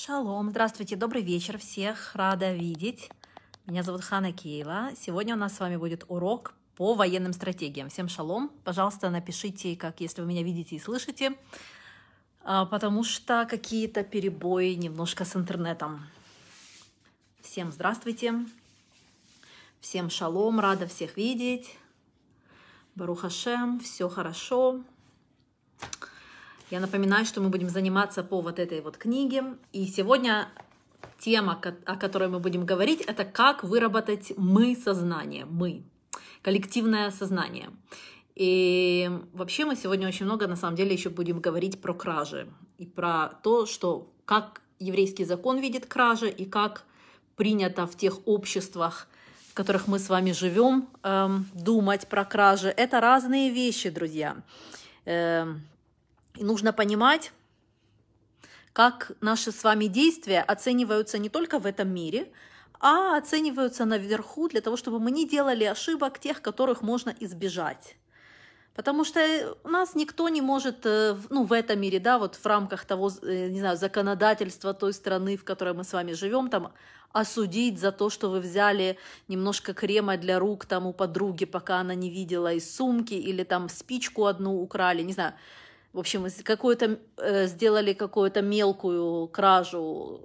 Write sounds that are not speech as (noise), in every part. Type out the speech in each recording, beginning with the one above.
Шалом, здравствуйте, добрый вечер всех, рада видеть. Меня зовут Хана Кейла. Сегодня у нас с вами будет урок по военным стратегиям. Всем шалом. Пожалуйста, напишите, как если вы меня видите и слышите, а, потому что какие-то перебои немножко с интернетом. Всем здравствуйте. Всем шалом, рада всех видеть. Барухашем, все хорошо. Я напоминаю, что мы будем заниматься по вот этой вот книге. И сегодня тема, о которой мы будем говорить, это как выработать мы сознание, мы, коллективное сознание. И вообще мы сегодня очень много, на самом деле, еще будем говорить про кражи и про то, что как еврейский закон видит кражи и как принято в тех обществах, в которых мы с вами живем, эм, думать про кражи. Это разные вещи, друзья. Эм, и нужно понимать, как наши с вами действия оцениваются не только в этом мире, а оцениваются наверху для того, чтобы мы не делали ошибок тех, которых можно избежать. Потому что у нас никто не может, э, ну, в этом мире, да, вот в рамках того, э, не знаю, законодательства той страны, в которой мы с вами живем, там, осудить за то, что вы взяли немножко крема для рук там у подруги, пока она не видела из сумки, или там спичку одну украли, не знаю. В общем, какую-то э, сделали какую-то мелкую кражу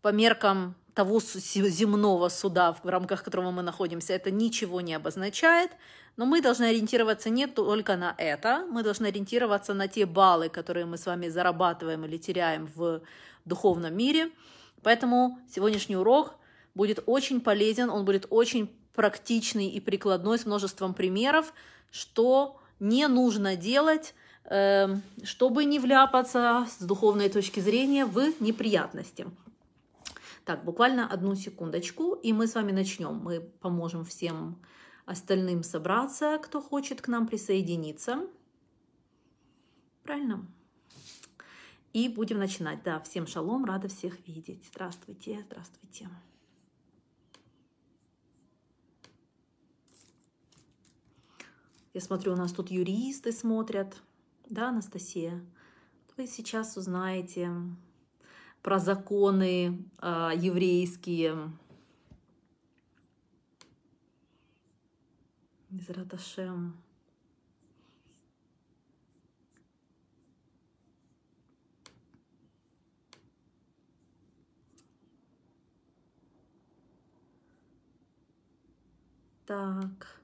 по меркам того земного суда, в рамках которого мы находимся, это ничего не обозначает, но мы должны ориентироваться не только на это, мы должны ориентироваться на те баллы, которые мы с вами зарабатываем или теряем в духовном мире. Поэтому сегодняшний урок будет очень полезен, он будет очень практичный и прикладной с множеством примеров, что не нужно делать, эм, чтобы не вляпаться с духовной точки зрения в неприятности. Так, буквально одну секундочку, и мы с вами начнем. Мы поможем всем остальным собраться, кто хочет к нам присоединиться. Правильно? И будем начинать. Да, всем шалом, рада всех видеть. Здравствуйте, здравствуйте. Я смотрю, у нас тут юристы смотрят. Да, Анастасия? Вы сейчас узнаете про законы э, еврейские. Мизраташем. Так.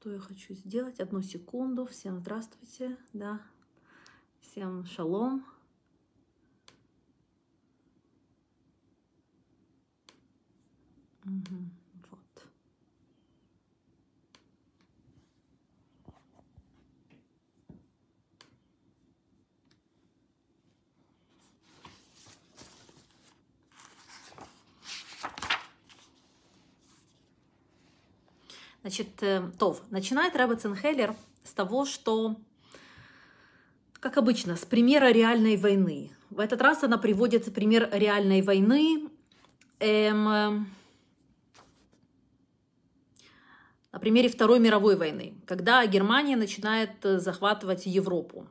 Что я хочу сделать. Одну секунду. Всем здравствуйте. Да. Всем шалом. Угу. Значит, э, Тов, начинает Рэбе Ценхеллер с того, что, как обычно, с примера реальной войны. В этот раз она приводит пример реальной войны. Эм, э, на примере Второй мировой войны, когда Германия начинает э, захватывать Европу.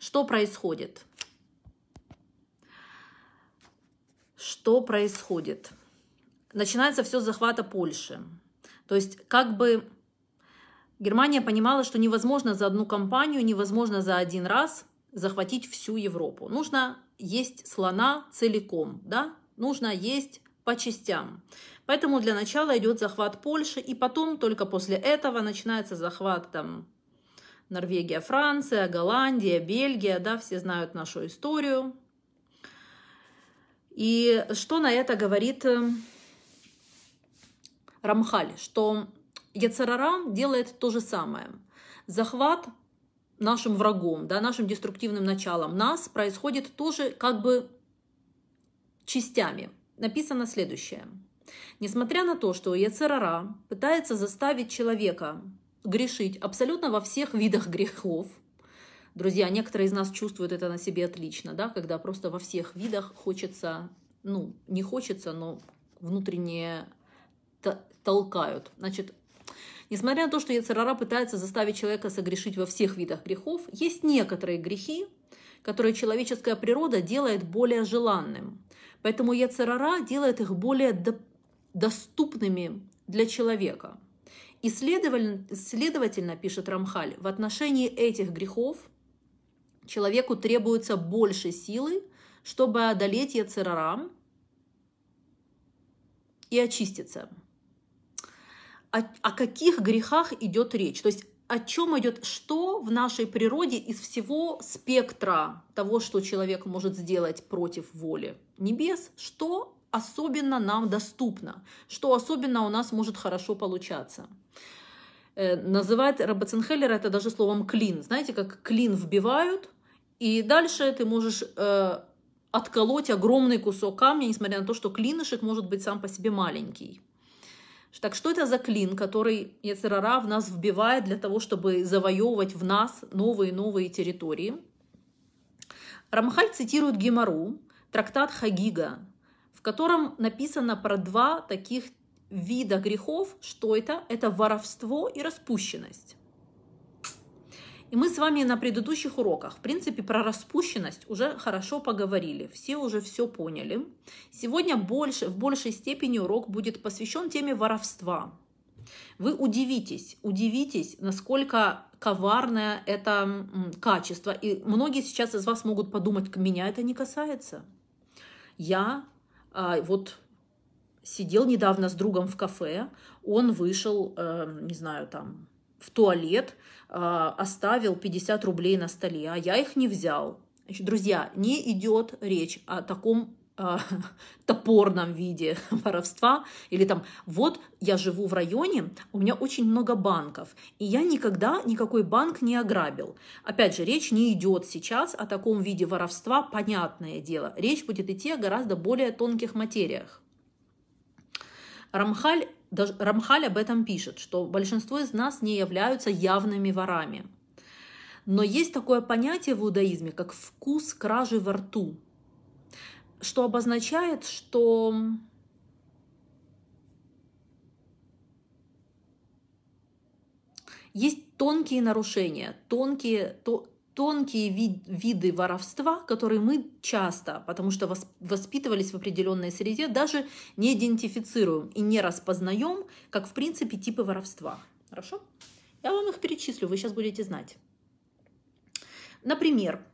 Что происходит? Что происходит? Начинается все с захвата Польши. То есть как бы Германия понимала, что невозможно за одну кампанию, невозможно за один раз захватить всю Европу. Нужно есть слона целиком, да? Нужно есть по частям. Поэтому для начала идет захват Польши, и потом только после этого начинается захват там Норвегия, Франция, Голландия, Бельгия, да, все знают нашу историю. И что на это говорит э, Рамхаль, что Яцерара делает то же самое. Захват нашим врагом, да, нашим деструктивным началом нас происходит тоже как бы частями. Написано следующее. Несмотря на то, что Яцерара пытается заставить человека грешить абсолютно во всех видах грехов, друзья, некоторые из нас чувствуют это на себе отлично, да, когда просто во всех видах хочется, ну, не хочется, но внутреннее толкают. Значит, Несмотря на то, что Яцерара пытается заставить человека согрешить во всех видах грехов, есть некоторые грехи, которые человеческая природа делает более желанным. Поэтому Яцерара делает их более до доступными для человека. И следовательно, следовательно, пишет Рамхаль, в отношении этих грехов человеку требуется больше силы, чтобы одолеть Яцерара и очиститься. О, о каких грехах идет речь? То есть о чем идет, что в нашей природе из всего спектра того, что человек может сделать против воли небес, что особенно нам доступно, что особенно у нас может хорошо получаться. Э, называет Рабацинхеллер это даже словом клин. Знаете, как клин вбивают, и дальше ты можешь э, отколоть огромный кусок камня, несмотря на то, что клинышек может быть сам по себе маленький. Так что это за клин, который Яцерара в нас вбивает для того, чтобы завоевывать в нас новые и новые территории? Рамхаль цитирует Гемару, трактат Хагига, в котором написано про два таких вида грехов. Что это? Это воровство и распущенность. И мы с вами на предыдущих уроках, в принципе, про распущенность уже хорошо поговорили, все уже все поняли. Сегодня больше, в большей степени урок будет посвящен теме воровства. Вы удивитесь, удивитесь, насколько коварное это качество. И многие сейчас из вас могут подумать, меня это не касается. Я а, вот сидел недавно с другом в кафе, он вышел, э, не знаю, там, в туалет, а, оставил 50 рублей на столе, а я их не взял. Значит, друзья, не идет речь о таком э, (laughs) топорном виде (laughs) воровства или там вот я живу в районе, у меня очень много банков, и я никогда никакой банк не ограбил. Опять же, речь не идет сейчас о таком виде воровства, понятное дело. Речь будет идти о гораздо более тонких материях. Рамхаль даже Рамхаль об этом пишет, что большинство из нас не являются явными ворами. Но есть такое понятие в иудаизме, как вкус кражи во рту, что обозначает, что есть тонкие нарушения, тонкие, то, тонкие вид, виды воровства, которые мы часто, потому что воспитывались в определенной среде, даже не идентифицируем и не распознаем, как в принципе типы воровства. Хорошо? Я вам их перечислю, вы сейчас будете знать. Например,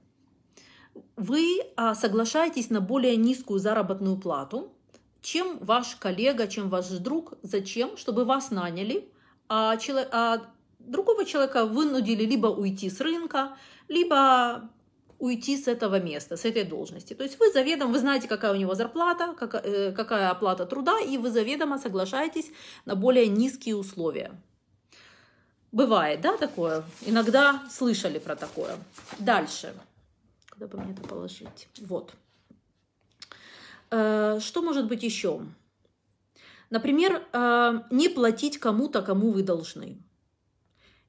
вы а, соглашаетесь на более низкую заработную плату, чем ваш коллега, чем ваш друг. Зачем? Чтобы вас наняли, а, человек, а другого человека вынудили либо уйти с рынка, либо уйти с этого места, с этой должности. То есть вы заведомо, вы знаете, какая у него зарплата, какая, э, какая оплата труда, и вы заведомо соглашаетесь на более низкие условия. Бывает, да, такое? Иногда слышали про такое. Дальше. Куда бы мне это положить? Вот. Э, что может быть еще? Например, э, не платить кому-то, кому вы должны.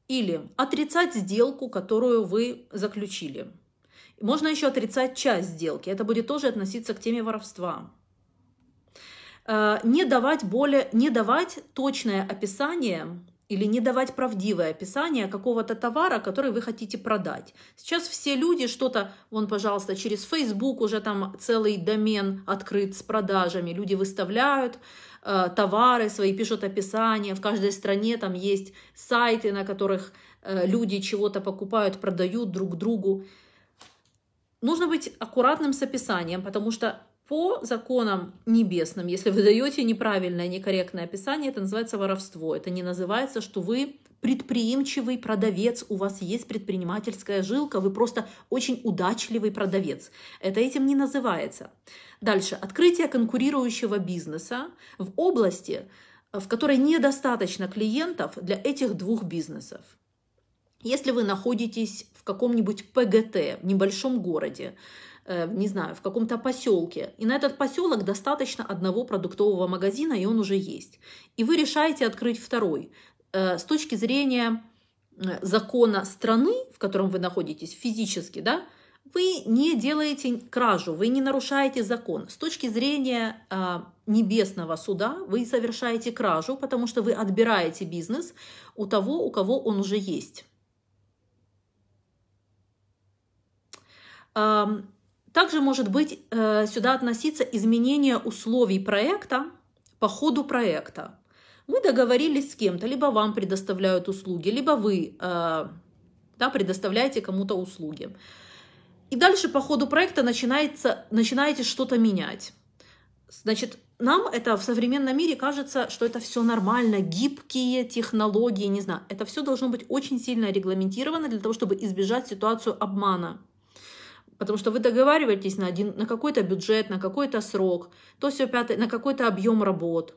Или отрицать сделку, которую вы заключили. Можно еще отрицать часть сделки. Это будет тоже относиться к теме воровства. Э, не давать, более, не давать точное описание или не давать правдивое описание какого-то товара, который вы хотите продать. Сейчас все люди что-то, вон, пожалуйста, через Facebook уже там целый домен открыт с продажами, люди выставляют, Э, товары свои, пишут описания. В каждой стране там есть сайты, на которых э, люди чего-то покупают, продают друг другу. Нужно быть аккуратным с описанием, потому что по законам небесным, если вы даете неправильное, некорректное описание, это называется воровство. Это не называется, что вы предприимчивый продавец, у вас есть предпринимательская жилка, вы просто очень удачливый продавец. Это этим не называется. Дальше. Открытие конкурирующего бизнеса в области, в которой недостаточно клиентов для этих двух бизнесов. Если вы находитесь в каком-нибудь ПГТ, в небольшом городе, не знаю, в каком-то поселке, и на этот поселок достаточно одного продуктового магазина, и он уже есть, и вы решаете открыть второй, э, с точки зрения э, закона страны, в котором вы находитесь физически, да, вы не делаете кражу, вы не нарушаете закон. С точки зрения э, небесного суда вы совершаете кражу, потому что вы отбираете бизнес у того, у кого он уже есть. Э, также может быть э, сюда относиться изменение условий проекта по ходу проекта. Вы договорились с кем-то, либо вам предоставляют услуги, либо вы э, да, предоставляете кому-то услуги. И дальше по ходу проекта начинается, начинаете что-то менять. Значит, нам это в современном мире кажется, что это все нормально, гибкие технологии, не знаю. Это все должно быть очень сильно регламентировано для того, чтобы избежать ситуацию обмана. Потому что вы договариваетесь на, один, на какой-то бюджет, на какой-то срок, то все пятое, на какой-то объем работ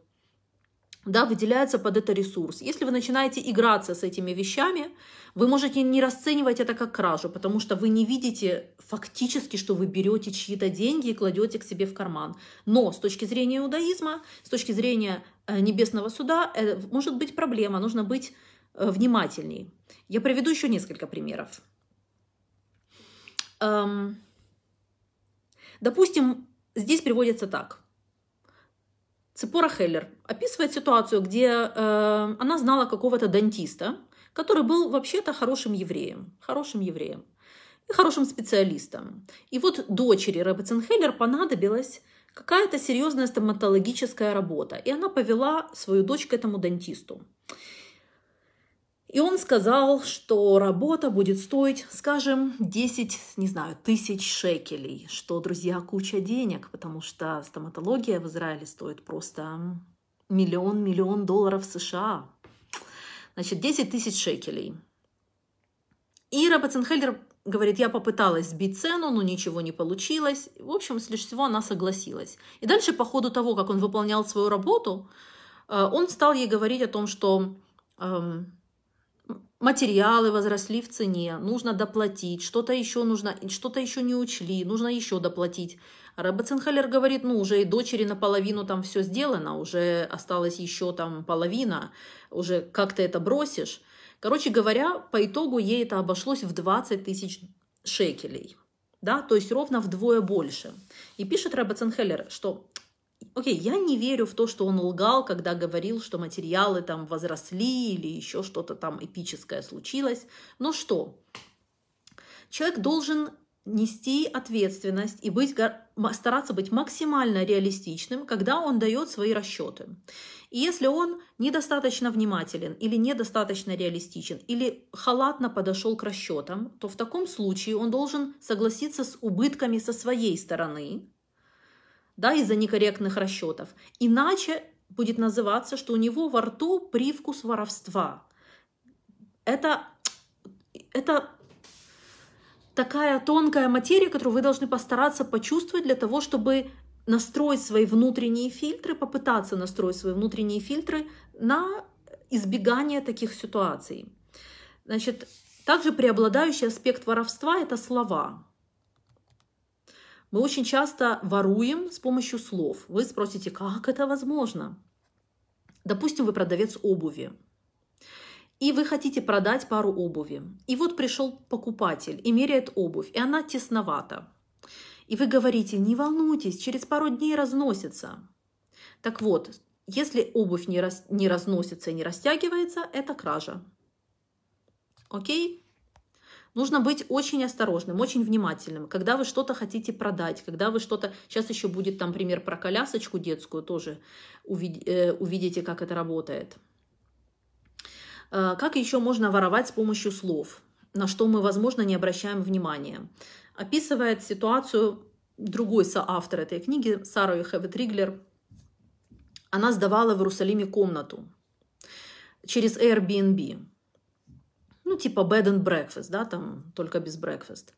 да, выделяется под это ресурс. Если вы начинаете играться с этими вещами, вы можете не расценивать это как кражу, потому что вы не видите фактически, что вы берете чьи-то деньги и кладете к себе в карман. Но с точки зрения иудаизма, с точки зрения э, небесного суда, э, может быть проблема, нужно быть э, внимательней. Я приведу еще несколько примеров. Эм, допустим, здесь приводится так. Цепора Хеллер описывает ситуацию, где э, она знала какого-то дантиста, который был вообще-то хорошим евреем, хорошим евреем и хорошим специалистом. И вот дочери Рэббетсенхеллер понадобилась какая-то серьезная стоматологическая работа, и она повела свою дочь к этому дантисту. И он сказал, что работа будет стоить, скажем, 10, не знаю, тысяч шекелей, что, друзья, куча денег, потому что стоматология в Израиле стоит просто миллион, миллион долларов США. Значит, 10 тысяч шекелей. И Рабаценхеллер говорит, я попыталась сбить цену, но ничего не получилось. В общем, лишь всего она согласилась. И дальше, по ходу того, как он выполнял свою работу, э, он стал ей говорить о том, что эм, материалы возросли в цене, нужно доплатить, что-то еще нужно, что-то еще не учли, нужно еще доплатить. Рэбе Цинхалер говорит, ну, уже и дочери наполовину там все сделано, уже осталась еще там половина, уже как ты это бросишь. Короче говоря, по итогу ей это обошлось в 20 тысяч шекелей. Да, то есть ровно вдвое больше. И пишет Рэбе Цинхеллер, что окей, я не верю в то, что он лгал, когда говорил, что материалы там возросли или еще что-то там эпическое случилось. Но что? Человек должен нести ответственность и быть, стараться быть максимально реалистичным, когда он дает свои расчеты. И если он недостаточно внимателен или недостаточно реалистичен, или халатно подошел к расчетам, то в таком случае он должен согласиться с убытками со своей стороны, да, из-за некорректных расчетов. Иначе будет называться, что у него во рту привкус воровства. Это, это такая тонкая материя, которую вы должны постараться почувствовать для того, чтобы настроить свои внутренние фильтры, попытаться настроить свои внутренние фильтры на избегание таких ситуаций. Значит, также преобладающий аспект воровства – это слова. Мы очень часто воруем с помощью слов. Вы спросите, как это возможно? Допустим, вы продавец обуви. И вы хотите продать пару обуви. И вот пришел покупатель и меряет обувь, и она тесновата. И вы говорите, не волнуйтесь, через пару дней разносится. Так вот, если обувь не, раз, не разносится и не растягивается, это кража. Окей? Нужно быть очень осторожным, очень внимательным. Когда вы что-то хотите продать, когда вы что-то... Сейчас еще будет там пример про колясочку детскую, тоже э, увидите, как это работает. Э, как еще можно воровать с помощью слов, на что мы, возможно, не обращаем внимания. Описывает ситуацию другой соавтор этой книги, Сара Юхевет Риглер. Она сдавала в Иерусалиме комнату через Airbnb ну, типа bed and breakfast, да, там только без breakfast.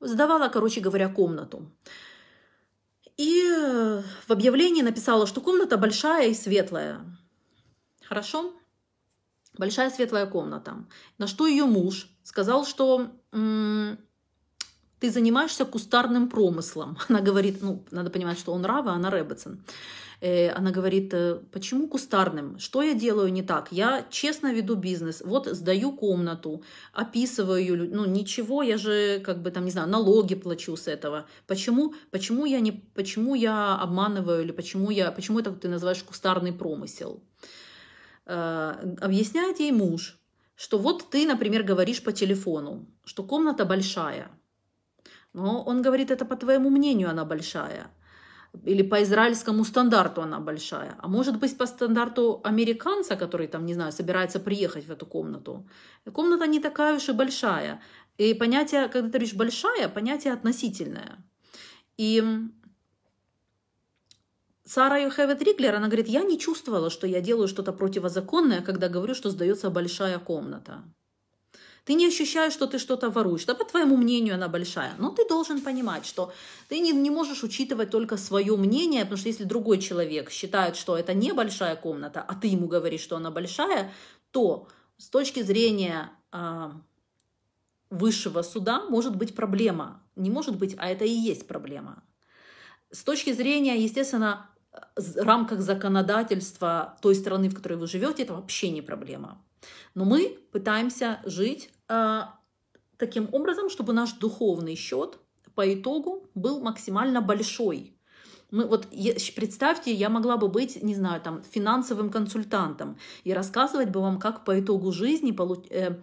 Сдавала, короче говоря, комнату. И в объявлении написала, что комната большая и светлая. Хорошо? Большая светлая комната. На что ее муж сказал, что ты занимаешься кустарным промыслом. Она говорит, ну, надо понимать, что он Рава, а она Ребетсон. Э, она говорит, «Э, почему кустарным? Что я делаю не так? Я честно веду бизнес. Вот сдаю комнату, описываю ее. Ну, ничего, я же, как бы там, не знаю, налоги плачу с этого. Почему, почему, я, не, почему я обманываю или почему, я, почему это ты называешь кустарный промысел? Э, объясняет ей муж, что вот ты, например, говоришь по телефону, что комната большая. Но он говорит, это по твоему мнению она большая или по израильскому стандарту она большая, а может быть по стандарту американца, который там, не знаю, собирается приехать в эту комнату. Комната не такая уж и большая. И понятие, когда ты говоришь большая, понятие относительное. И Сара Йохевет Риглер, она говорит, я не чувствовала, что я делаю что-то противозаконное, когда говорю, что сдается большая комната. Ты не ощущаешь, что ты что-то воруешь. Да, по твоему мнению, она большая. Но ты должен понимать, что ты не, не можешь учитывать только свое мнение, потому что если другой человек считает, что это не большая комната, а ты ему говоришь, что она большая, то с точки зрения э, высшего суда может быть проблема. Не может быть, а это и есть проблема. С точки зрения, естественно, рамках законодательства той страны, в которой вы живете, это вообще не проблема. Но мы пытаемся жить таким образом, чтобы наш духовный счет по итогу был максимально большой. Мы, вот представьте, я могла бы быть, не знаю, там, финансовым консультантом и рассказывать бы вам, как по итогу жизни получ, э,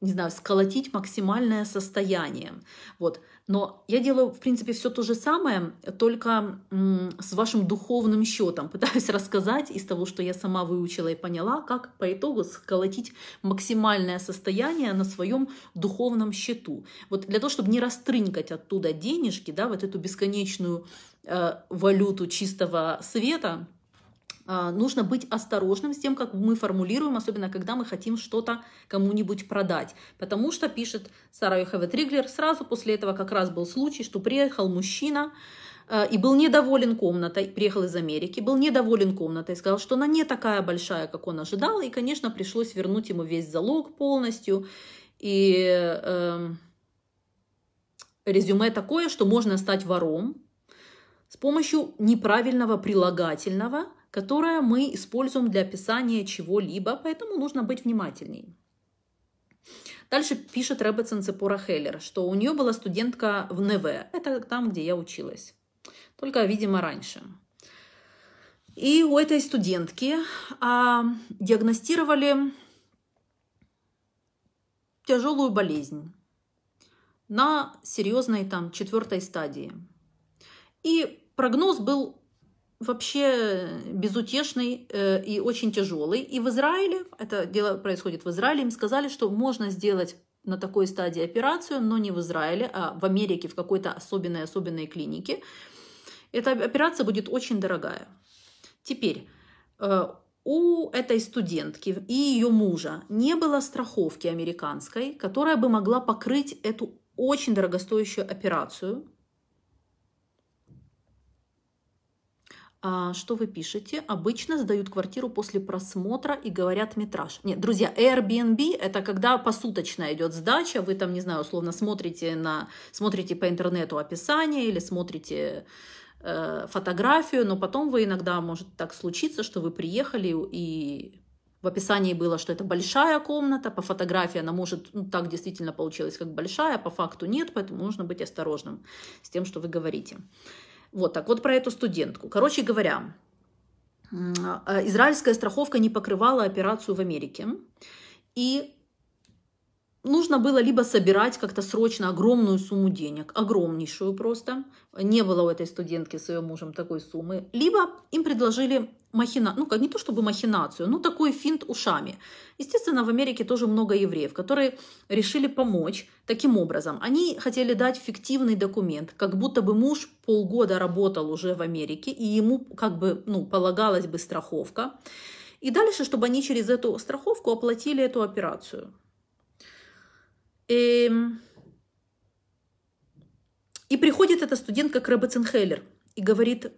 не знаю, сколотить максимальное состояние. Вот. Но я делаю, в принципе, все то же самое, только с вашим духовным счетом. (laughs) Пытаюсь рассказать из того, что я сама выучила и поняла, как по итогу сколотить максимальное состояние на своем духовном счету. Вот для того, чтобы не растрынкать оттуда денежки, да, вот эту бесконечную э, валюту чистого света, нужно быть осторожным с тем, как мы формулируем, особенно когда мы хотим что-то кому-нибудь продать. Потому что, пишет Сара Йохеве Триглер, сразу после этого как раз был случай, что приехал мужчина, а, и был недоволен комнатой, приехал из Америки, был недоволен комнатой, сказал, что она не такая большая, как он ожидал, и, конечно, пришлось вернуть ему весь залог полностью. И э, резюме такое, что можно стать вором с помощью неправильного прилагательного – которое мы используем для описания чего-либо, поэтому нужно быть внимательней. Дальше пишет Ребетсон Цепора Хеллер, что у нее была студентка в НВ, это там, где я училась, только, видимо, раньше. И у этой студентки а, диагностировали тяжелую болезнь на серьезной там четвертой стадии. И прогноз был вообще безутешный э, и очень тяжелый. И в Израиле, это дело происходит в Израиле, им сказали, что можно сделать на такой стадии операцию, но не в Израиле, а в Америке в какой-то особенной-особенной клинике. Эта операция будет очень дорогая. Теперь, э, у этой студентки и ее мужа не было страховки американской, которая бы могла покрыть эту очень дорогостоящую операцию. Что вы пишете? Обычно сдают квартиру после просмотра и говорят метраж. Нет, друзья, Airbnb это когда посуточно идет сдача, вы там, не знаю, условно смотрите, на, смотрите по интернету описание или смотрите э, фотографию, но потом вы иногда может так случиться, что вы приехали и в описании было, что это большая комната, по фотографии она может, ну, так действительно получилось, как большая, а по факту нет, поэтому нужно быть осторожным с тем, что вы говорите. Вот так вот про эту студентку. Короче говоря, э, израильская страховка не покрывала операцию в Америке. И нужно было либо собирать как-то срочно огромную сумму денег, огромнейшую просто, не было у этой студентки с ее мужем такой суммы, либо им предложили махина, ну как не то чтобы махинацию, но такой финт ушами. Естественно, в Америке тоже много евреев, которые решили помочь таким образом. Они хотели дать фиктивный документ, как будто бы муж полгода работал уже в Америке, и ему как бы ну, полагалась бы страховка. И дальше, чтобы они через эту страховку оплатили эту операцию. И, эм, и приходит эта студентка к Ребе и говорит,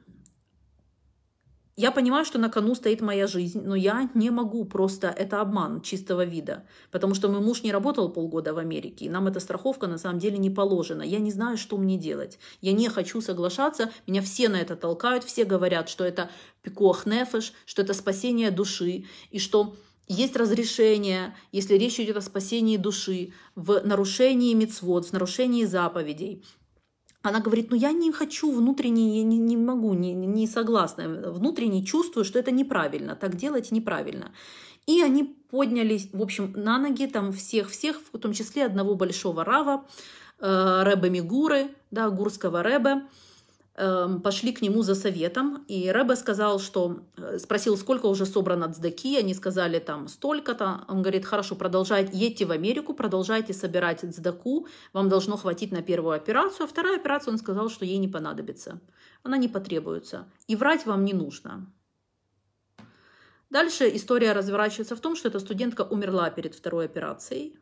я понимаю, что на кону стоит моя жизнь, но я не могу просто, это обман чистого вида, потому что мой муж не работал полгода в Америке, и нам эта страховка на самом деле не положена. Я не знаю, что мне делать. Я не хочу соглашаться, меня все на это толкают, все говорят, что это пикох нефеш, что это спасение души, и что есть разрешение, если речь идет о спасении души, в нарушении мецвод, в нарушении заповедей. Она говорит, ну я не хочу внутренне, я не, не могу, не, не согласна. Внутренне чувствую, что это неправильно, так делать неправильно. И они поднялись, в общем, на ноги там всех-всех, в том числе одного большого рава, э, Рэбе Мигуры, да, гурского Рэбе, пошли к нему за советом, и Рэбе сказал, что, э, спросил, сколько уже собрано цдаки, они сказали там столько-то, он говорит, хорошо, продолжайте, едьте в Америку, продолжайте собирать цдаку, вам должно хватить на первую операцию, а вторая операция он сказал, что ей не понадобится, она не потребуется, и врать вам не нужно. Дальше история разворачивается в том, что эта студентка умерла перед второй операцией,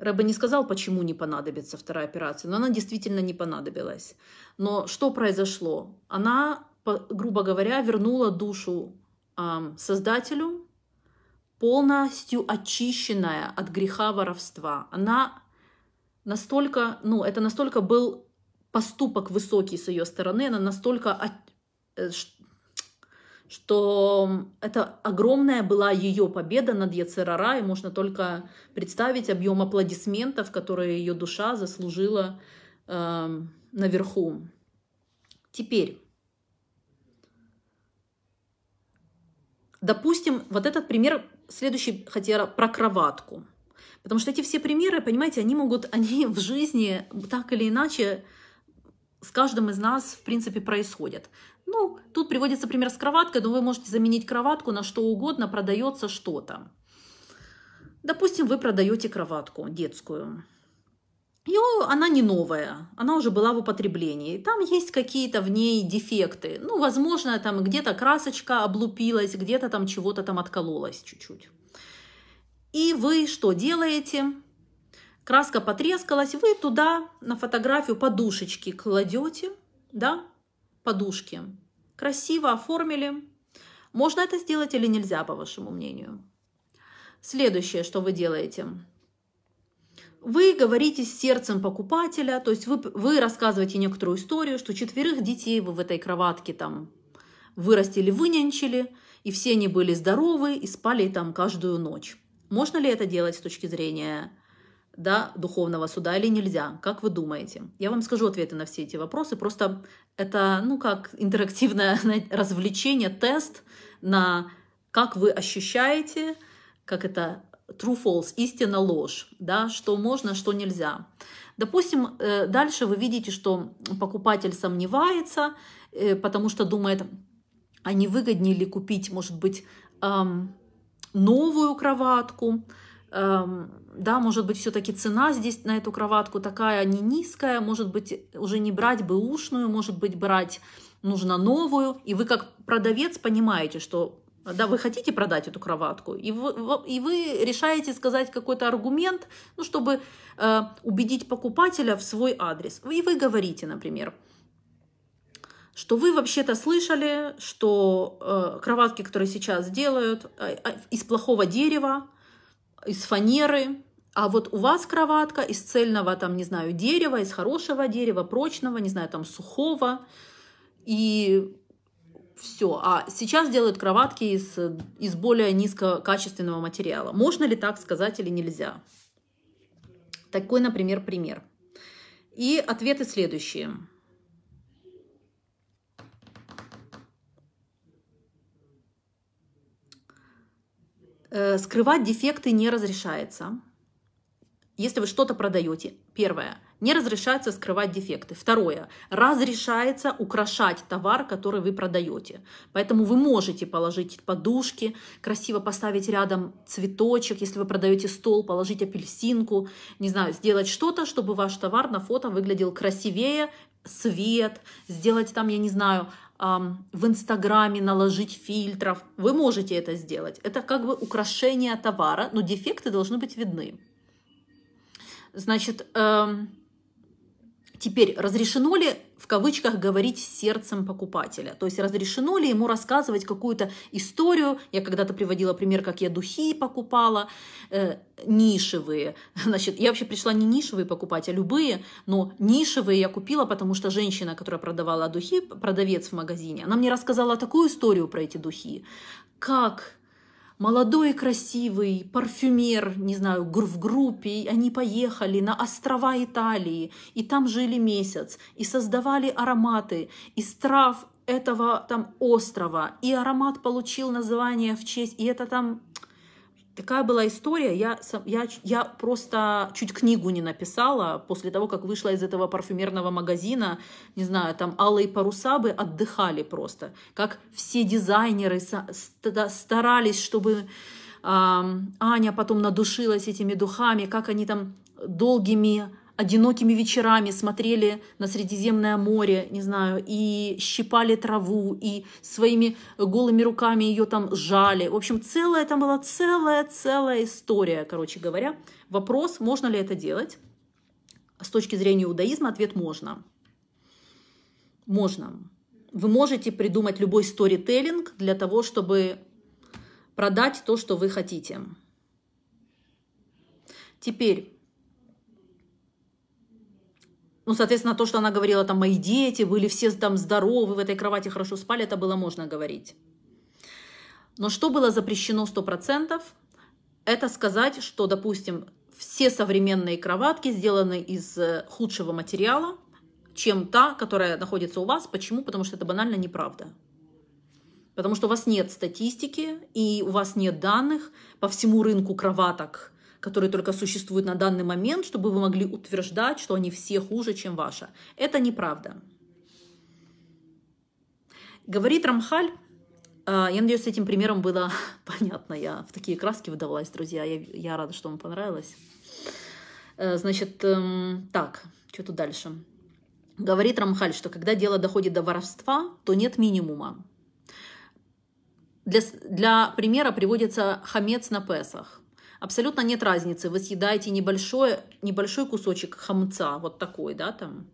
Рэбе не сказал, почему не понадобится вторая операция, но она действительно не понадобилась. Но что произошло? Она, грубо говоря, вернула душу э, Создателю, полностью очищенная от греха воровства. Она настолько, ну, это настолько был поступок высокий с ее стороны, она настолько э, что это огромная была ее победа над Яцерара, и можно только представить объем аплодисментов, которые ее душа заслужила э, наверху. Теперь, допустим, вот этот пример, следующий хотела про кроватку. Потому что эти все примеры, понимаете, они могут, они в жизни так или иначе с каждым из нас, в принципе, происходят. Ну, тут приводится пример с кроваткой, но вы можете заменить кроватку на что угодно, продается что-то. Допустим, вы продаете кроватку детскую. И она не новая, она уже была в употреблении. Там есть какие-то в ней дефекты. Ну, возможно, там где-то красочка облупилась, где-то там чего-то там откололось чуть-чуть. И вы что делаете? Краска потрескалась, вы туда на фотографию подушечки кладете, да, подушки. Красиво оформили. Можно это сделать или нельзя, по вашему мнению? Следующее, что вы делаете. Вы говорите с сердцем покупателя, то есть вы, вы рассказываете некоторую историю, что четверых детей вы в этой кроватке там вырастили, вынянчили, и все они были здоровы и спали там каждую ночь. Можно ли это делать с точки зрения да, духовного суда или нельзя? Как вы думаете? Я вам скажу ответы на все эти вопросы. Просто это, ну, как интерактивное (laughs) развлечение, тест на как вы ощущаете, как это true false, истина ложь, да, что можно, что нельзя. Допустим, э, дальше вы видите, что покупатель сомневается, э, потому что думает, а не выгоднее ли купить, может быть, новую кроватку, да, может быть, все-таки цена здесь на эту кроватку такая не низкая, может быть, уже не брать бэушную, может быть, брать нужно новую, и вы как продавец понимаете, что да, вы хотите продать эту кроватку, и вы, и вы решаете сказать какой-то аргумент, ну, чтобы э, убедить покупателя в свой адрес. И вы говорите, например, что вы вообще-то слышали, что э, кроватки, которые сейчас делают, э, э из плохого дерева, из фанеры, а вот у вас кроватка из цельного, там, не знаю, дерева, из хорошего дерева, прочного, не знаю, там, сухого. И все. А сейчас делают кроватки из, из более низкокачественного материала. Можно ли так сказать или нельзя? Такой, например, пример. И ответы следующие. Скрывать дефекты не разрешается. Если вы что-то продаете, первое, не разрешается скрывать дефекты. Второе, разрешается украшать товар, который вы продаете. Поэтому вы можете положить подушки, красиво поставить рядом цветочек, если вы продаете стол, положить апельсинку, не знаю, сделать что-то, чтобы ваш товар на фото выглядел красивее, свет, сделать там, я не знаю, в Инстаграме наложить фильтров. Вы можете это сделать. Это как бы украшение товара, но дефекты должны быть видны. Значит, эм, Теперь, разрешено ли в кавычках говорить сердцем покупателя? То есть разрешено ли ему рассказывать какую-то историю? Я когда-то приводила пример, как я духи покупала, э, нишевые. (laughs) Значит, я вообще пришла не нишевые покупать, а любые, но нишевые я купила, потому что женщина, которая продавала духи, продавец в магазине, она мне рассказала такую историю про эти духи. Как молодой и красивый парфюмер, не знаю, в группе, они поехали на острова Италии, и там жили месяц, и создавали ароматы. Из трав этого там острова, и аромат получил название в честь, и это там Такая была история, я, я, я просто чуть книгу не написала после того, как вышла из этого парфюмерного магазина, не знаю, там алые паруса бы отдыхали просто, как все дизайнеры старались, чтобы э, Аня потом надушилась этими духами, как они там долгими одинокими вечерами смотрели на Средиземное море, не знаю, и щипали траву, и своими голыми руками ее там сжали. В общем, целая, там была целая-целая история, короче говоря. Вопрос, можно ли это делать? С точки зрения иудаизма ответ можно. Можно. Вы можете придумать любой сторителлинг для того, чтобы продать то, что вы хотите. Теперь, ну, соответственно, то, что она говорила, там, мои дети были все там здоровы, в этой кровати хорошо спали, это было можно говорить. Но что было запрещено 100%, это сказать, что, допустим, все современные кроватки сделаны из э, худшего материала, чем та, которая находится у вас. Почему? Потому что это банально неправда. Потому что у вас нет статистики и у вас нет данных по всему рынку кроваток которые только существуют на данный момент, чтобы вы могли утверждать, что они все хуже, чем ваша. Это неправда. Говорит Рамхаль, а, я надеюсь, с этим примером было (laughs) понятно. Я в такие краски выдавалась, друзья. Я, я рада, что вам понравилось. Э, значит, эм, так, что тут дальше? Говорит Рамхаль, что когда дело доходит до воровства, то нет минимума. Для, для примера приводится хамец на Песах абсолютно нет разницы, вы съедаете небольшой, небольшой кусочек хамца, вот такой, да, там,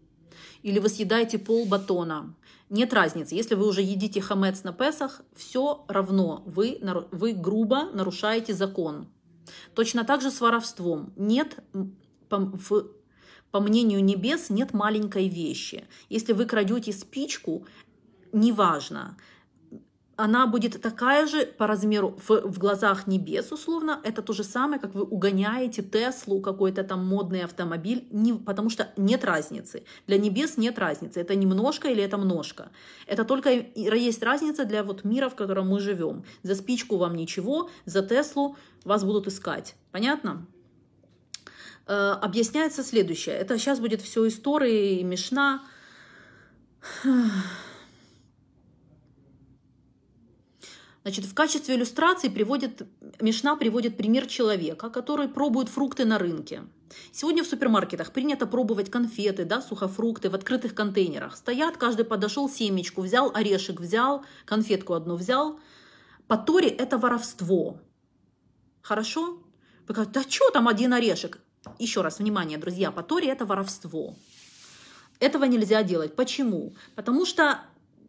или вы съедаете пол батона. Нет разницы. Если вы уже едите хамец на Песах, все равно вы, вы грубо нарушаете закон. Точно так же с воровством. Нет, по, в, по мнению небес, нет маленькой вещи. Если вы крадете спичку, неважно, она будет такая же по размеру в, в глазах небес, условно. Это то же самое, как вы угоняете Теслу, какой-то там модный автомобиль, не, потому что нет разницы. Для небес нет разницы. Это немножко или это множко. Это только есть разница для вот мира, в котором мы живем. За спичку вам ничего, за Теслу вас будут искать. Понятно? Э, объясняется следующее. Это сейчас будет все истории, Мишна. Значит, в качестве иллюстрации приводит, Мишна приводит пример человека, который пробует фрукты на рынке. Сегодня в супермаркетах принято пробовать конфеты, да, сухофрукты в открытых контейнерах. Стоят, каждый подошел, семечку взял, орешек взял, конфетку одну взял. По Торе это воровство. Хорошо? Вы говорите, да что там один орешек? Еще раз, внимание, друзья, по Торе это воровство. Этого нельзя делать. Почему? Потому что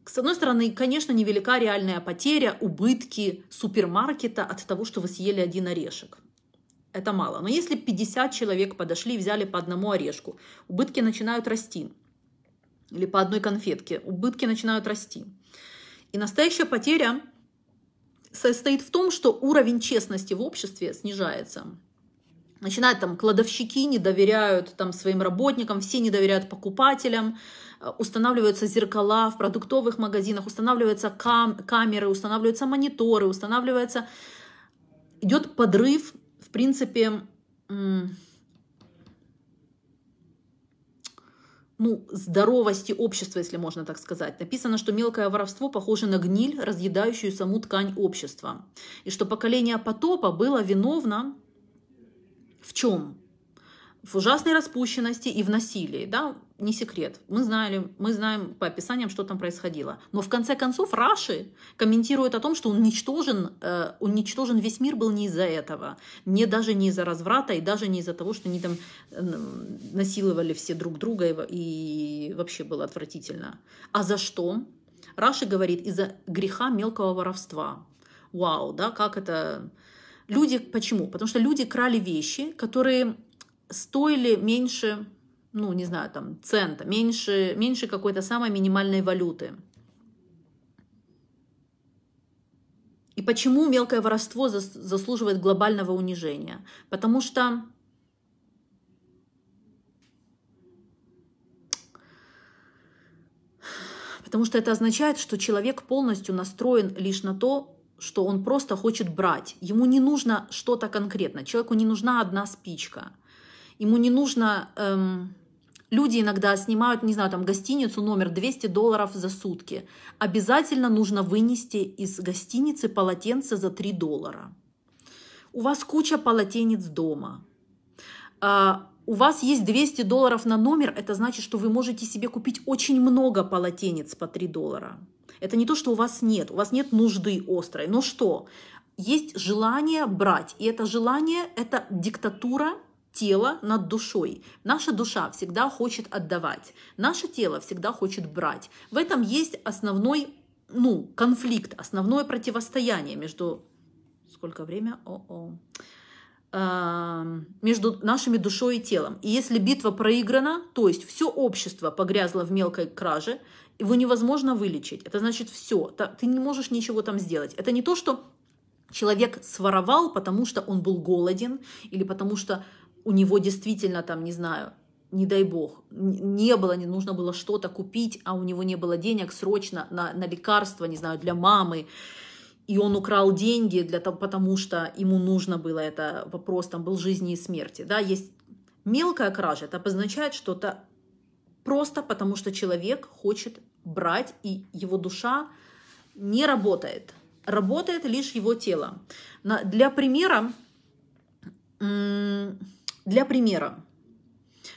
с одной стороны, конечно, невелика реальная потеря, убытки супермаркета от того, что вы съели один орешек. Это мало. Но если 50 человек подошли и взяли по одному орешку, убытки начинают расти. Или по одной конфетке, убытки начинают расти. И настоящая потеря состоит в том, что уровень честности в обществе снижается. Начинают там кладовщики не доверяют там своим работникам, все не доверяют покупателям, устанавливаются зеркала в продуктовых магазинах, устанавливаются кам камеры, устанавливаются мониторы, устанавливается... Идет подрыв, в принципе, ну, здоровости общества, если можно так сказать. Написано, что мелкое воровство похоже на гниль, разъедающую саму ткань общества. И что поколение потопа было виновно в чем? В ужасной распущенности и в насилии. Да? Не секрет. Мы, знали, мы знаем по описаниям, что там происходило. Но в конце концов Раши комментирует о том, что уничтожен, э, уничтожен весь мир был не из-за этого. Не даже не из-за разврата и даже не из-за того, что они там э, насиловали все друг друга и, и вообще было отвратительно. А за что? Раши говорит, из-за греха мелкого воровства. Вау, да, как это... Люди, почему? Потому что люди крали вещи, которые стоили меньше ну, не знаю, там, цента, меньше, меньше какой-то самой минимальной валюты. И почему мелкое воровство заслуживает глобального унижения? Потому что Потому что это означает, что человек полностью настроен лишь на то, что он просто хочет брать. Ему не нужно что-то конкретно. Человеку не нужна одна спичка. Ему не нужно эм, Люди иногда снимают, не знаю, там гостиницу, номер 200 долларов за сутки. Обязательно нужно вынести из гостиницы полотенце за 3 доллара. У вас куча полотенец дома. А, у вас есть 200 долларов на номер, это значит, что вы можете себе купить очень много полотенец по 3 доллара. Это не то, что у вас нет, у вас нет нужды острой. Но что? Есть желание брать, и это желание – это диктатура тело над душой. Наша душа всегда хочет отдавать, наше тело всегда хочет брать. В этом есть основной ну, конфликт, основное противостояние между... Сколько время? О-о. А, между нашими душой и телом. И если битва проиграна, то есть все общество погрязло в мелкой краже, его невозможно вылечить. Это значит все, ты не можешь ничего там сделать. Это не то, что человек своровал, потому что он был голоден, или потому что у него действительно там, не знаю, не дай бог, не было, не нужно было что-то купить, а у него не было денег срочно на, на лекарства, не знаю, для мамы, и он украл деньги для того, потому что ему нужно было это, вопрос там был жизни и смерти, да, есть мелкая кража, это обозначает что-то просто потому, что человек хочет брать, и его душа не работает, работает лишь его тело. На, для примера, для примера,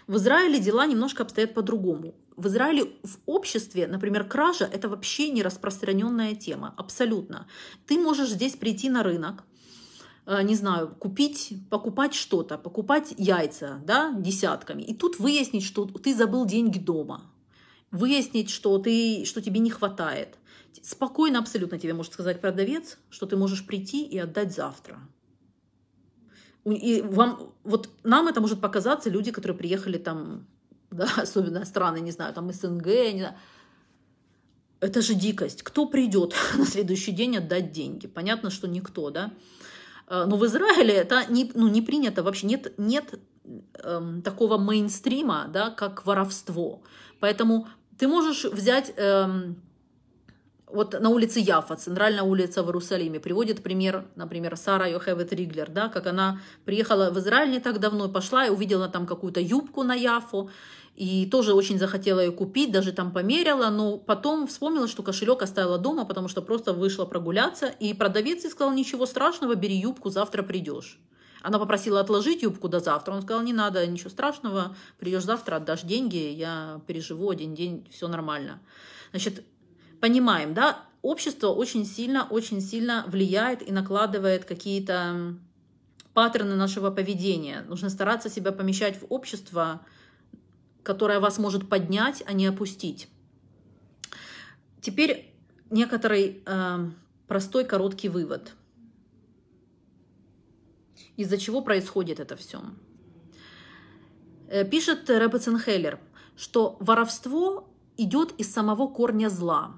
в Израиле дела немножко обстоят по-другому. В Израиле в обществе, например, кража – это вообще не распространенная тема, абсолютно. Ты можешь здесь прийти на рынок, э, не знаю, купить, покупать что-то, покупать яйца, да, десятками, и тут выяснить, что ты забыл деньги дома, выяснить, что, ты, что тебе не хватает. Спокойно абсолютно тебе может сказать продавец, что ты можешь прийти и отдать завтра. И вам, вот нам это может показаться люди, которые приехали там, да, (laughs) особенно страны, не знаю, там СНГ, не знаю. Это же дикость. Кто придет (laughs) на следующий день отдать деньги? Понятно, что никто, да. А, но в Израиле это не, ну, не принято вообще. Нет, нет эм, такого мейнстрима, да, как воровство. Поэтому ты можешь взять эм, вот на улице Яфа, центральная улица в Иерусалиме, приводит пример, например, Сара Йохевет Риглер, да, как она приехала в Израиль не так давно, пошла и увидела там какую-то юбку на Яфу, и тоже очень захотела ее купить, даже там померила, но потом вспомнила, что кошелек оставила дома, потому что просто вышла прогуляться, и продавец ей сказал, ничего страшного, бери юбку, завтра придешь. Она попросила отложить юбку до завтра. Он сказал, не надо, ничего страшного, придешь завтра, отдашь деньги, я переживу один день, все нормально. Значит, понимаем, да, общество очень сильно, очень сильно влияет и накладывает какие-то паттерны нашего поведения. Нужно стараться себя помещать в общество, которое вас может поднять, а не опустить. Теперь некоторый э, простой короткий вывод. Из-за чего происходит это все? Э, пишет Репеценхеллер, что воровство идет из самого корня зла.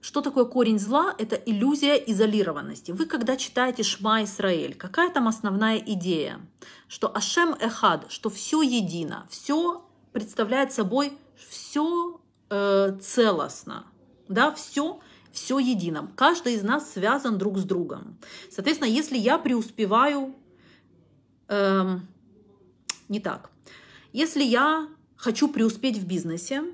Что такое корень зла? Это иллюзия изолированности. Вы, когда читаете Шма Исраэль, какая там основная идея? Что Ашем Эхад, что все едино, все представляет собой все э, целостно, да, все все едино. Каждый из нас связан друг с другом. Соответственно, если я преуспеваю, э, не так. Если я хочу преуспеть в бизнесе,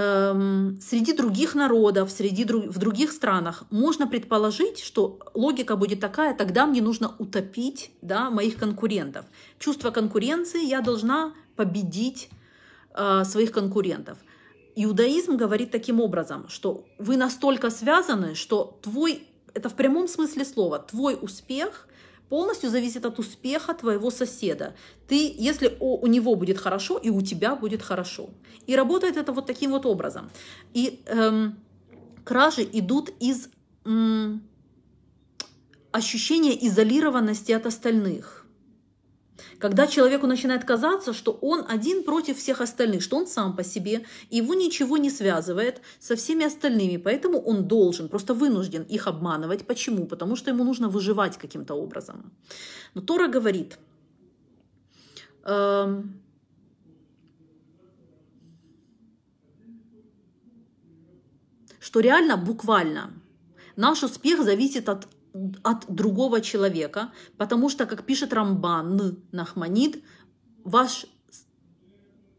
Эм, среди других народов, среди в других странах можно предположить, что логика будет такая, тогда мне нужно утопить да, моих конкурентов. Чувство конкуренции я должна победить э, своих конкурентов. Иудаизм говорит таким образом, что вы настолько связаны, что твой, это в прямом смысле слова, твой успех полностью зависит от успеха твоего соседа. Ты, если у, у него будет хорошо, и у тебя будет хорошо. И работает это вот таким вот образом. И эм, кражи идут из м, ощущения изолированности от остальных. Когда человеку начинает казаться, что он один против всех остальных, что он сам по себе, его ничего не связывает со всеми остальными, поэтому он должен, просто вынужден их обманывать. Почему? Потому что ему нужно выживать каким-то образом. Но Тора говорит, эм, что реально, буквально, наш успех зависит от от другого человека, потому что, как пишет Рамбан Нахманид, ваш,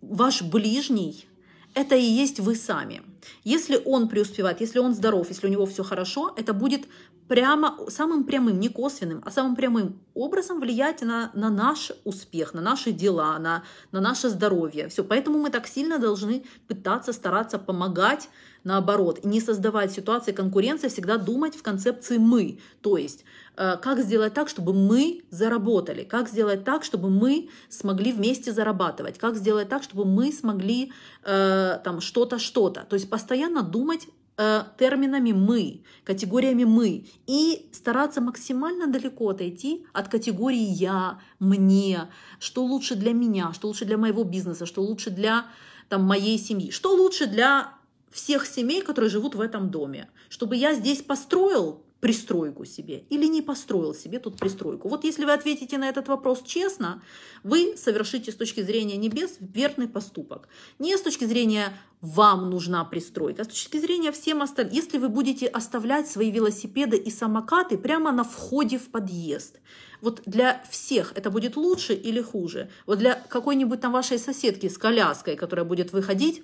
ваш ближний – это и есть вы сами. Если он преуспевает, если он здоров, если у него все хорошо, это будет прямо, самым прямым, не косвенным, а самым прямым образом влиять на, на наш успех, на наши дела, на, на наше здоровье. Все. Поэтому мы так сильно должны пытаться, стараться помогать наоборот, не создавать ситуации конкуренции, всегда думать в концепции «мы». То есть, э, как сделать так, чтобы мы заработали, как сделать так, чтобы мы смогли вместе зарабатывать, как сделать так, чтобы мы смогли э, там что-то, что-то. То есть постоянно думать э, терминами «мы», категориями «мы» и стараться максимально далеко отойти от категории «я», «мне», что лучше для меня, что лучше для моего бизнеса, что лучше для там, моей семьи, что лучше для всех семей, которые живут в этом доме, чтобы я здесь построил пристройку себе или не построил себе тут пристройку. Вот если вы ответите на этот вопрос честно, вы совершите с точки зрения небес верный поступок. Не с точки зрения вам нужна пристройка, а с точки зрения всем остальным. Если вы будете оставлять свои велосипеды и самокаты прямо на входе в подъезд, вот для всех это будет лучше или хуже? Вот для какой-нибудь там вашей соседки с коляской, которая будет выходить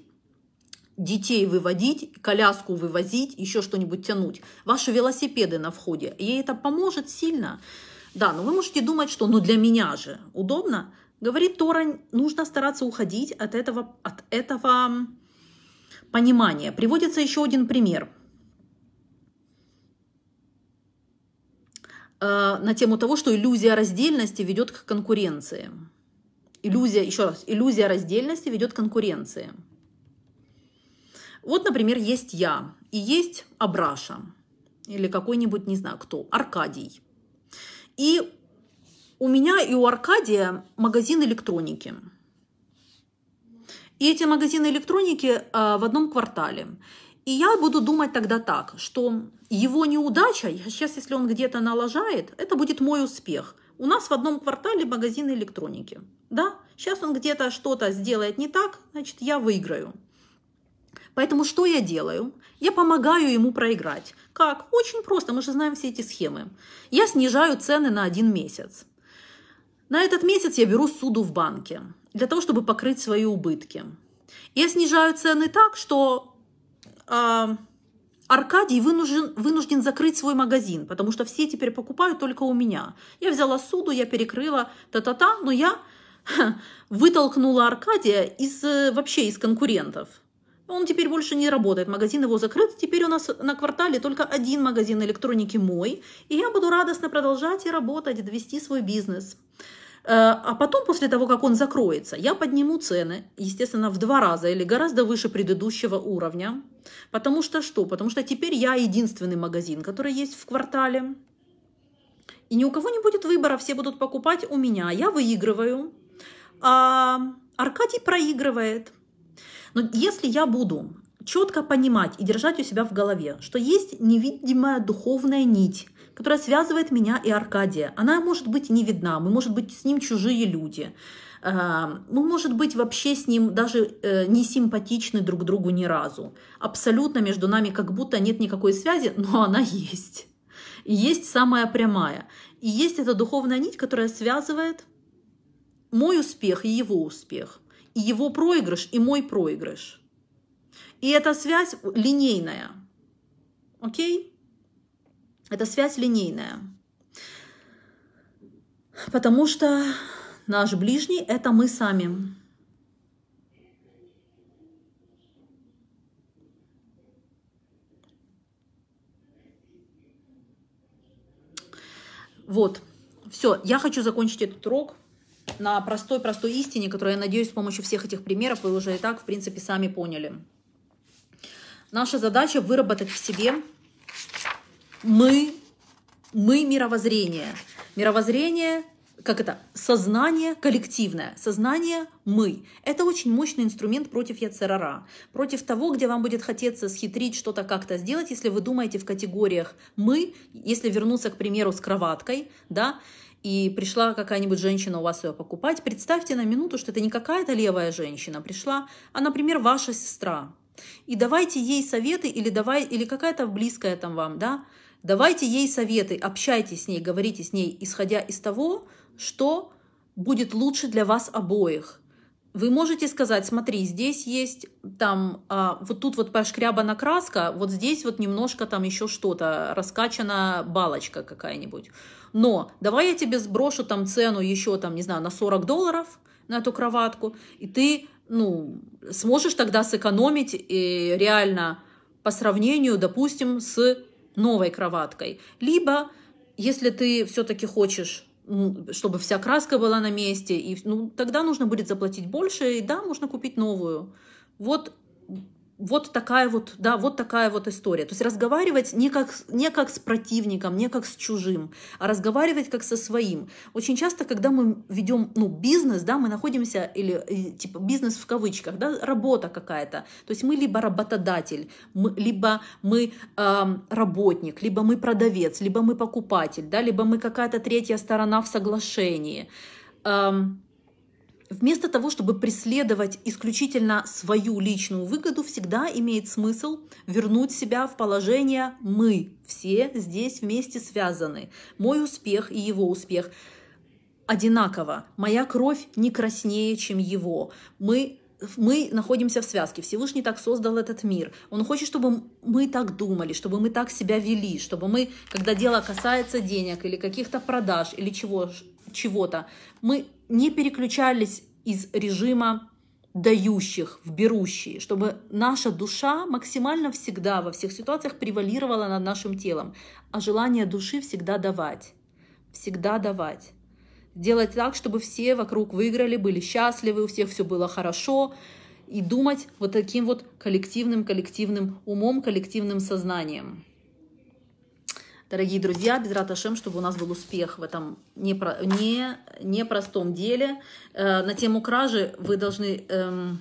детей выводить, коляску вывозить, еще что-нибудь тянуть. Ваши велосипеды на входе. Ей это поможет сильно. Да, но вы можете думать, что ну для меня же удобно. Говорит Тора, нужно стараться уходить от этого, от этого понимания. Приводится еще один пример э, на тему того, что иллюзия раздельности ведет к конкуренции. Иллюзия, еще раз, иллюзия раздельности ведет к конкуренции. Вот, например, есть я и есть Абраша или какой-нибудь, не знаю кто, Аркадий. И у меня и у Аркадия магазин электроники. И эти магазины электроники а, в одном квартале. И я буду думать тогда так, что его неудача, сейчас если он где-то налажает, это будет мой успех. У нас в одном квартале магазин электроники. Да? Сейчас он где-то что-то сделает не так, значит, я выиграю. Поэтому что я делаю? Я помогаю ему проиграть. Как? Очень просто, мы же знаем все эти схемы. Я снижаю цены на один месяц. На этот месяц я беру суду в банке для того, чтобы покрыть свои убытки. Я снижаю цены так, что э, Аркадий вынужден, вынужден закрыть свой магазин, потому что все теперь покупают только у меня. Я взяла суду, я перекрыла та-та-та, но я вытолкнула Аркадия из, э, вообще из конкурентов. Он теперь больше не работает, магазин его закрыт. Теперь у нас на квартале только один магазин электроники мой. И я буду радостно продолжать и работать, довести свой бизнес. Э, а потом, после того, как он закроется, я подниму цены, естественно, в два раза или гораздо выше предыдущего уровня. Потому что что? Потому что теперь я единственный магазин, который есть в квартале. И ни у кого не будет выбора, все будут покупать у меня. Я выигрываю, а Аркадий проигрывает. Но если я буду четко понимать и держать у себя в голове, что есть невидимая духовная нить, которая связывает меня и Аркадия. Она может быть не видна, мы, может быть, с ним чужие люди. Э, мы, может быть, вообще с ним даже э, не симпатичны друг другу ни разу. Абсолютно между нами как будто нет никакой связи, но она есть. есть самая прямая. И есть эта духовная нить, которая связывает мой успех и его успех и его проигрыш, и мой проигрыш. И эта связь линейная. Окей? это связь линейная. Потому что наш ближний – это мы сами. Вот, все, я хочу закончить этот урок на простой-простой истине, которую, я надеюсь, с помощью всех этих примеров вы уже и так, в принципе, сами поняли. Наша задача выработать в себе мы, мы мировоззрение. Мировоззрение как это, сознание коллективное, сознание мы. Это очень мощный инструмент против яцерара, против того, где вам будет хотеться схитрить, что-то как-то сделать, если вы думаете в категориях мы, если вернуться, к примеру, с кроваткой, да, и пришла какая-нибудь женщина у вас ее покупать, представьте на минуту, что это не какая-то левая женщина пришла, а, например, ваша сестра. И давайте ей советы или давай или какая-то близкая там вам, да, давайте ей советы, общайтесь с ней, говорите с ней, исходя из того, что будет лучше для вас обоих. Вы можете сказать, смотри, здесь есть там, а, вот тут вот пошкрябана краска, вот здесь вот немножко там еще что-то, раскачана балочка какая-нибудь. Но давай я тебе сброшу там цену еще там, не знаю, на 40 долларов на эту кроватку, и ты, ну, сможешь тогда сэкономить и реально по сравнению, допустим, с новой кроваткой. Либо, если ты все-таки хочешь чтобы вся краска была на месте, и ну, тогда нужно будет заплатить больше, и да, можно купить новую. Вот вот такая вот, да, вот такая вот история. То есть разговаривать не как, не как с противником, не как с чужим, а разговаривать как со своим. Очень часто, когда мы ведем ну, бизнес, да, мы находимся, или типа бизнес в кавычках, да, работа какая-то. То есть мы либо работодатель, мы, либо мы э, работник, либо мы продавец, либо мы покупатель, да, либо мы какая-то третья сторона в соглашении. Эм, Вместо того, чтобы преследовать исключительно свою личную выгоду, всегда имеет смысл вернуть себя в положение «мы». Все здесь вместе связаны. Мой успех и его успех одинаково. Моя кровь не краснее, чем его. Мы мы находимся в связке. Всевышний так создал этот мир. Он хочет, чтобы мы так думали, чтобы мы так себя вели, чтобы мы, когда дело касается денег или каких-то продаж или чего, чего-то, мы не переключались из режима дающих в берущие, чтобы наша душа максимально всегда во всех ситуациях превалировала над нашим телом, а желание души всегда давать, всегда давать. Делать так, чтобы все вокруг выиграли, были счастливы, у всех все было хорошо, и думать вот таким вот коллективным, коллективным умом, коллективным сознанием. Дорогие друзья, без раташем, чтобы у нас был успех в этом непро, не, непростом деле. Э, на тему кражи вы должны эм,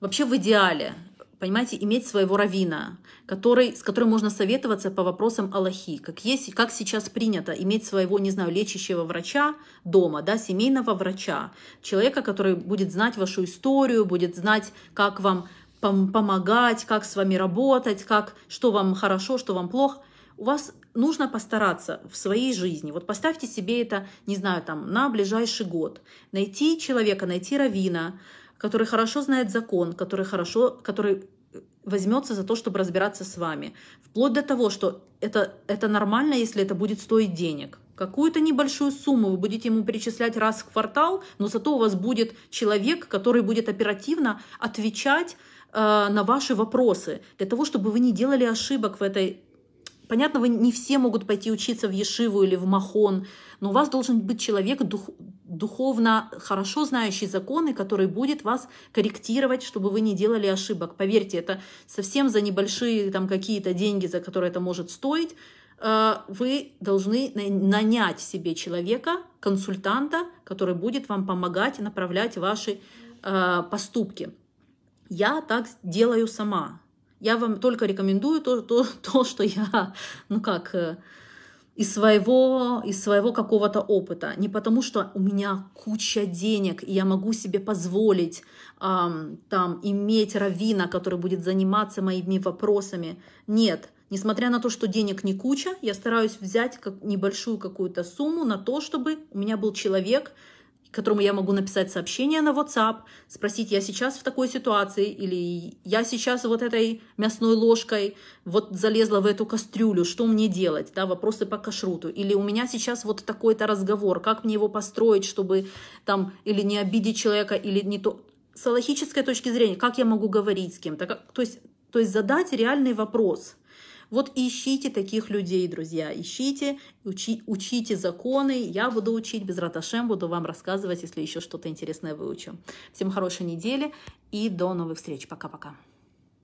вообще в идеале, понимаете, иметь своего равина, который, с которым можно советоваться по вопросам Аллахи. Как, есть, как сейчас принято иметь своего, не знаю, лечащего врача дома, да, семейного врача, человека, который будет знать вашу историю, будет знать, как вам помогать, как с вами работать, как, что вам хорошо, что вам плохо у вас нужно постараться в своей жизни, вот поставьте себе это, не знаю, там, на ближайший год, найти человека, найти равина, который хорошо знает закон, который хорошо, который возьмется за то, чтобы разбираться с вами. Вплоть до того, что это, это нормально, если это будет стоить денег. Какую-то небольшую сумму вы будете ему перечислять раз в квартал, но зато у вас будет человек, который будет оперативно отвечать э, на ваши вопросы, для того, чтобы вы не делали ошибок в этой Понятно, вы не все могут пойти учиться в Ешиву или в Махон, но у вас должен быть человек дух, духовно хорошо знающий законы, который будет вас корректировать, чтобы вы не делали ошибок. Поверьте, это совсем за небольшие там какие-то деньги, за которые это может стоить, э, вы должны нанять себе человека, консультанта, который будет вам помогать направлять ваши э, поступки. Я так делаю сама. Я вам только рекомендую то, то, то что я, ну как, э, из своего, из своего какого-то опыта. Не потому, что у меня куча денег, и я могу себе позволить эм, там иметь равина, который будет заниматься моими вопросами. Нет, несмотря на то, что денег не куча, я стараюсь взять как небольшую какую-то сумму на то, чтобы у меня был человек, которому я могу написать сообщение на WhatsApp, спросить, я сейчас в такой ситуации, или я сейчас вот этой мясной ложкой вот залезла в эту кастрюлю, что мне делать, да, вопросы по кашруту, или у меня сейчас вот такой-то разговор, как мне его построить, чтобы там или не обидеть человека, или не то, с аллахической точки зрения, как я могу говорить с кем-то, то есть, то есть задать реальный вопрос – Вот ищите таких людей, друзья, ищите, учи, учите законы. Я буду учить без раташем, буду вам рассказывать, если еще что-то интересное выучу. Всем хорошей недели и до новых встреч. Пока-пока.